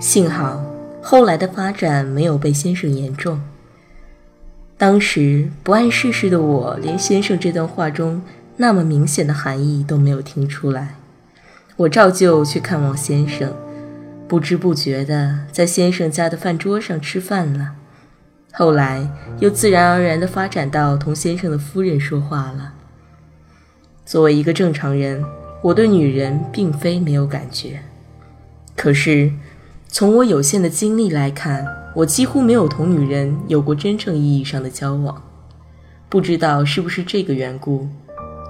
幸好后来的发展没有被先生言中。当时不谙世事的我，连先生这段话中那么明显的含义都没有听出来。我照旧去看望先生，不知不觉的在先生家的饭桌上吃饭了。后来又自然而然地发展到同先生的夫人说话了。作为一个正常人，我对女人并非没有感觉，可是。从我有限的经历来看，我几乎没有同女人有过真正意义上的交往。不知道是不是这个缘故，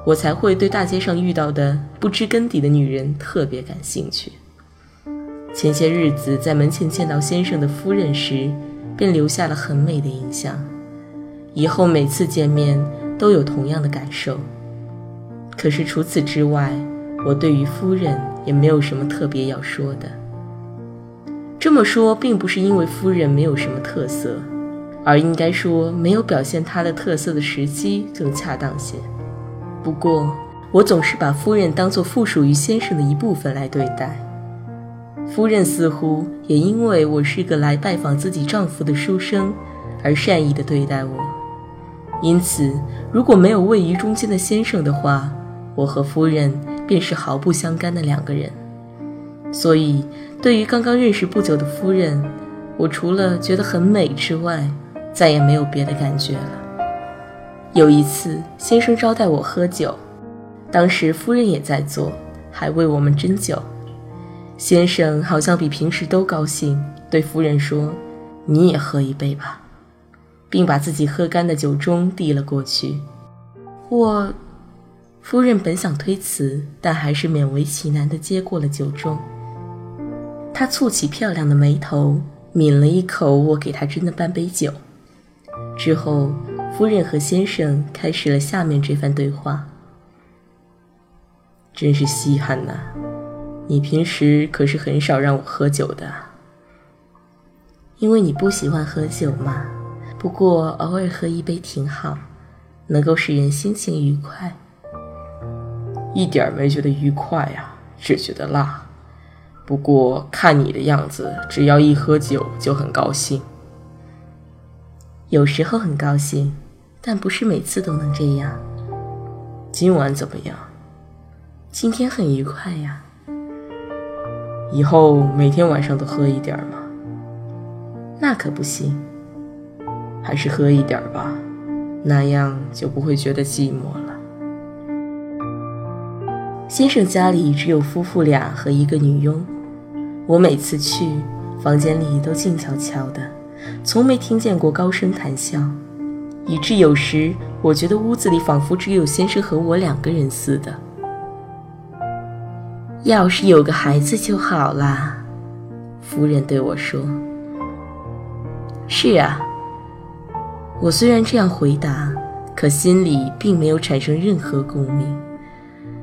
我才会对大街上遇到的不知根底的女人特别感兴趣。前些日子在门前见到先生的夫人时，便留下了很美的印象。以后每次见面都有同样的感受。可是除此之外，我对于夫人也没有什么特别要说的。这么说，并不是因为夫人没有什么特色，而应该说没有表现她的特色的时机更恰当些。不过，我总是把夫人当作附属于先生的一部分来对待。夫人似乎也因为我是个来拜访自己丈夫的书生，而善意地对待我。因此，如果没有位于中间的先生的话，我和夫人便是毫不相干的两个人。所以。对于刚刚认识不久的夫人，我除了觉得很美之外，再也没有别的感觉了。有一次，先生招待我喝酒，当时夫人也在座，还为我们斟酒。先生好像比平时都高兴，对夫人说：“你也喝一杯吧。”并把自己喝干的酒盅递了过去。我，夫人本想推辞，但还是勉为其难地接过了酒盅。他蹙起漂亮的眉头，抿了一口我给他斟的半杯酒，之后，夫人和先生开始了下面这番对话。真是稀罕呐，你平时可是很少让我喝酒的。因为你不喜欢喝酒嘛，不过偶尔喝一杯挺好，能够使人心情愉快。一点没觉得愉快呀，只觉得辣。不过看你的样子，只要一喝酒就很高兴。有时候很高兴，但不是每次都能这样。今晚怎么样？今天很愉快呀。以后每天晚上都喝一点吗？那可不行。还是喝一点吧，那样就不会觉得寂寞了。先生家里只有夫妇俩和一个女佣。我每次去房间里都静悄悄的，从没听见过高声谈笑，以致有时我觉得屋子里仿佛只有先生和我两个人似的。要是有个孩子就好啦，夫人对我说。是啊，我虽然这样回答，可心里并没有产生任何共鸣。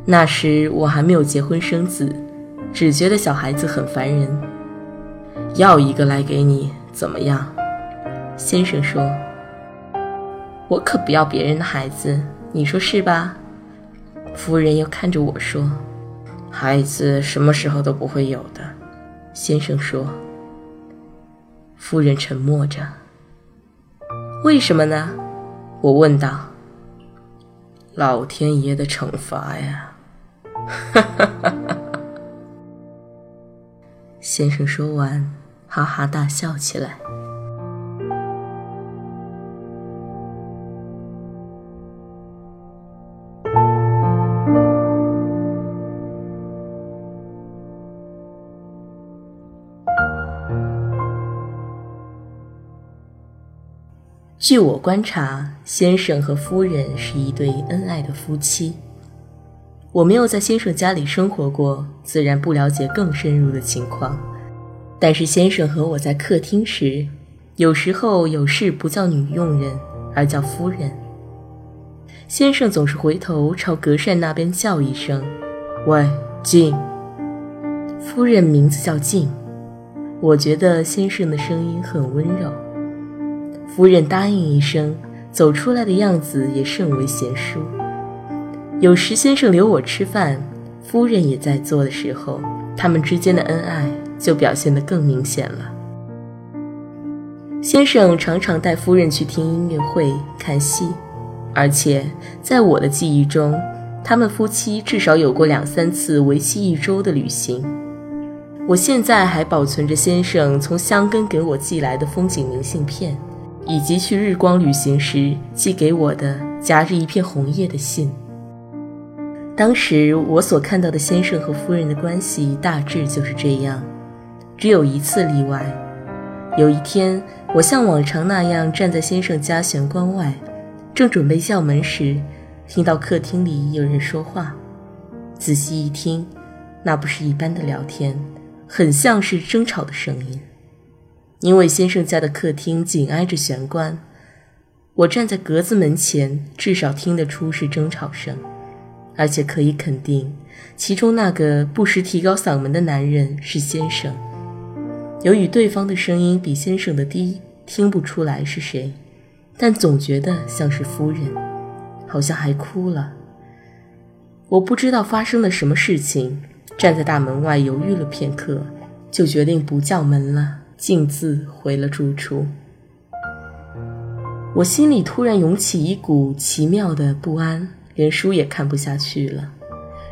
那时我还没有结婚生子。只觉得小孩子很烦人，要一个来给你怎么样？先生说：“我可不要别人的孩子，你说是吧？”夫人又看着我说：“孩子什么时候都不会有的。”先生说。夫人沉默着。为什么呢？我问道。老天爷的惩罚呀！哈哈哈哈。先生说完，哈哈大笑起来。据我观察，先生和夫人是一对恩爱的夫妻。我没有在先生家里生活过，自然不了解更深入的情况。但是先生和我在客厅时，有时候有事不叫女佣人，而叫夫人。先生总是回头朝隔扇那边叫一声：“喂，静。”夫人名字叫静。我觉得先生的声音很温柔。夫人答应一声，走出来的样子也甚为贤淑。有时先生留我吃饭，夫人也在做的时候，他们之间的恩爱就表现得更明显了。先生常常带夫人去听音乐会、看戏，而且在我的记忆中，他们夫妻至少有过两三次为期一周的旅行。我现在还保存着先生从香根给我寄来的风景明信片。以及去日光旅行时寄给我的夹着一片红叶的信。当时我所看到的先生和夫人的关系大致就是这样，只有一次例外。有一天，我像往常那样站在先生家玄关外，正准备叫门时，听到客厅里有人说话。仔细一听，那不是一般的聊天，很像是争吵的声音。因为先生家的客厅紧挨着玄关，我站在格子门前，至少听得出是争吵声，而且可以肯定，其中那个不时提高嗓门的男人是先生。由于对方的声音比先生的低，听不出来是谁，但总觉得像是夫人，好像还哭了。我不知道发生了什么事情，站在大门外犹豫了片刻，就决定不叫门了。径自回了住处，我心里突然涌起一股奇妙的不安，连书也看不下去了。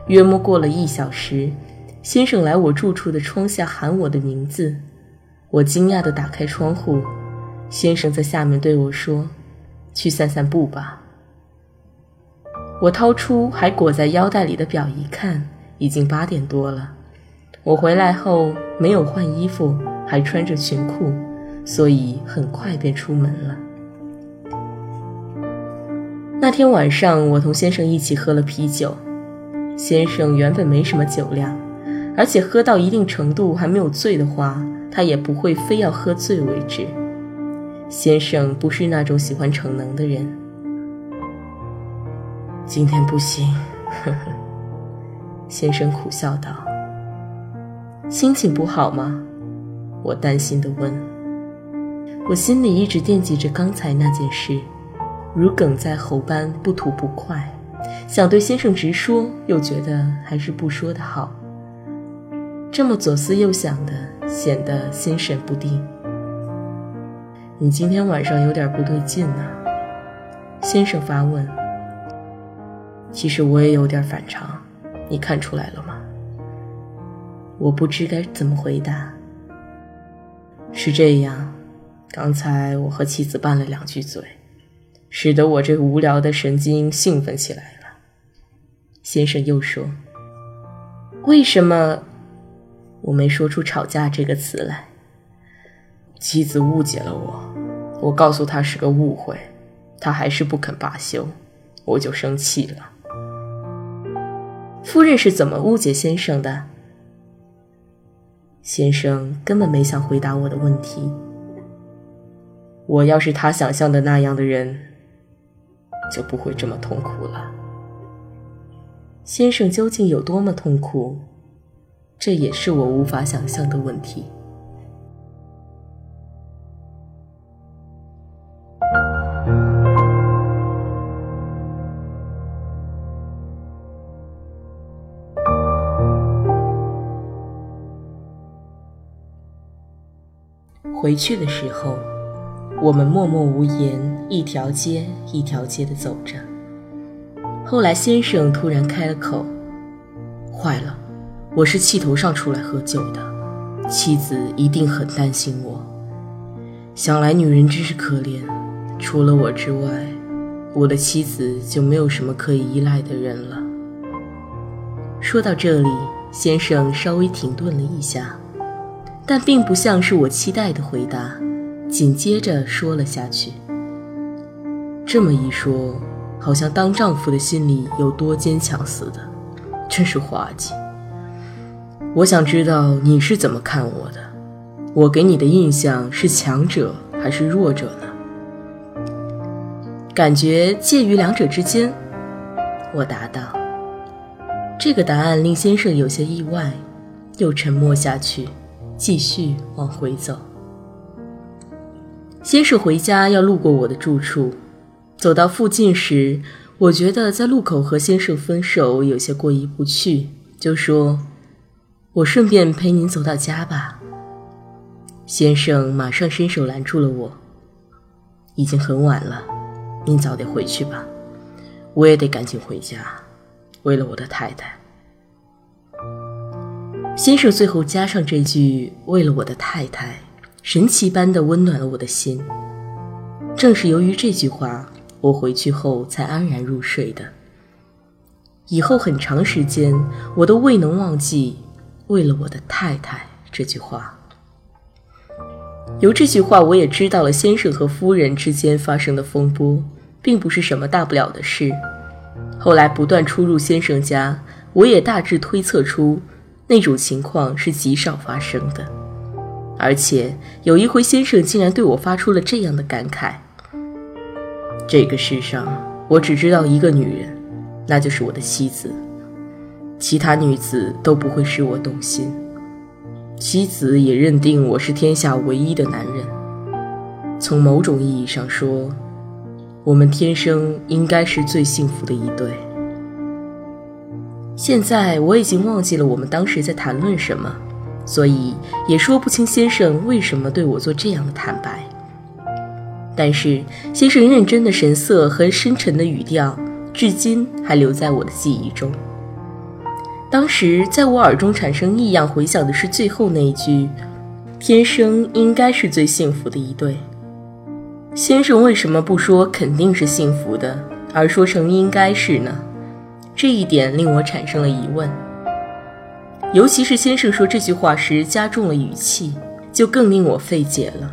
约莫过了一小时，先生来我住处的窗下喊我的名字，我惊讶地打开窗户，先生在下面对我说：“去散散步吧。”我掏出还裹在腰带里的表一看，已经八点多了。我回来后没有换衣服。还穿着裙裤，所以很快便出门了。那天晚上，我同先生一起喝了啤酒。先生原本没什么酒量，而且喝到一定程度还没有醉的话，他也不会非要喝醉为止。先生不是那种喜欢逞能的人。今天不行，呵呵。先生苦笑道：“心情不好吗？”我担心地问：“我心里一直惦记着刚才那件事，如鲠在喉般不吐不快，想对先生直说，又觉得还是不说的好。这么左思右想的，显得心神不定。你今天晚上有点不对劲呢。”先生发问。其实我也有点反常，你看出来了吗？我不知该怎么回答。是这样，刚才我和妻子拌了两句嘴，使得我这无聊的神经兴奋起来了。先生又说：“为什么？”我没说出“吵架”这个词来。妻子误解了我，我告诉她是个误会，她还是不肯罢休，我就生气了。夫人是怎么误解先生的？先生根本没想回答我的问题。我要是他想象的那样的人，就不会这么痛苦了。先生究竟有多么痛苦，这也是我无法想象的问题。回去的时候，我们默默无言，一条街一条街的走着。后来先生突然开了口：“坏了，我是气头上出来喝酒的，妻子一定很担心我。想来女人真是可怜，除了我之外，我的妻子就没有什么可以依赖的人了。说到这里，先生稍微停顿了一下，但并不像是我期待的回答，紧接着说了下去。这么一说，好像当丈夫的心里有多坚强似的，真是滑稽。我想知道你是怎么看我的，我给你的印象是强者还是弱者呢？感觉介于两者之间，我答道。这个答案令先生有些意外，又沉默下去，继续往回走。先生回家要路过我的住处，走到附近时，我觉得在路口和先生分手有些过意不去，就说。我顺便陪您走到家吧。先生马上伸手拦住了我。已经很晚了，您早点回去吧。我也得赶紧回家，为了我的太太。先生最后加上这句“为了我的太太”，神奇般的温暖了我的心。正是由于这句话，我回去后才安然入睡的。以后很长时间，我都未能忘记。为了我的太太这句话，由这句话我也知道了先生和夫人之间发生的风波，并不是什么大不了的事。后来不断出入先生家，我也大致推测出那种情况是极少发生的。而且有一回，先生竟然对我发出了这样的感慨：这个世上，我只知道一个女人，那就是我的妻子。其他女子都不会使我动心，妻子也认定我是天下唯一的男人。从某种意义上说，我们天生应该是最幸福的一对。现在我已经忘记了我们当时在谈论什么，所以也说不清先生为什么对我做这样的坦白。但是先生认真的神色和深沉的语调，至今还留在我的记忆中。当时在我耳中产生异样回响的是最后那一句：“天生应该是最幸福的一对。”先生为什么不说肯定是幸福的，而说成应该是呢？这一点令我产生了疑问。尤其是先生说这句话时加重了语气，就更令我费解了。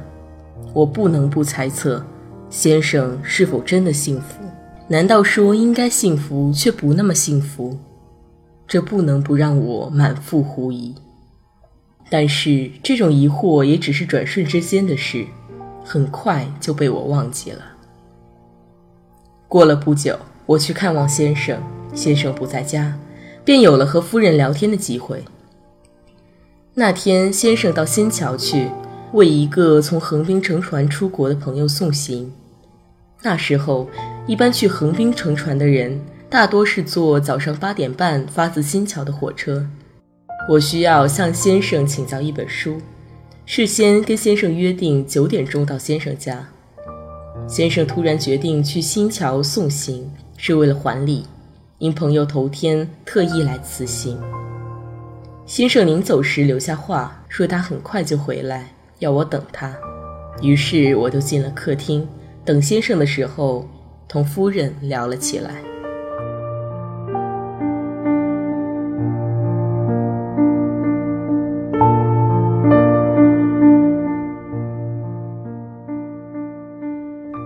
我不能不猜测，先生是否真的幸福？难道说应该幸福却不那么幸福？这不能不让我满腹狐疑，但是这种疑惑也只是转瞬之间的事，很快就被我忘记了。过了不久，我去看望先生，先生不在家，便有了和夫人聊天的机会。那天，先生到新桥去为一个从横滨乘船出国的朋友送行。那时候，一般去横滨乘船的人。大多是坐早上八点半发自新桥的火车。我需要向先生请教一本书，事先跟先生约定九点钟到先生家。先生突然决定去新桥送行，是为了还礼，因朋友头天特意来辞行。先生临走时留下话，说他很快就回来，要我等他。于是我就进了客厅，等先生的时候，同夫人聊了起来。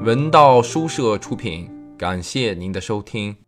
文道书社出品，感谢您的收听。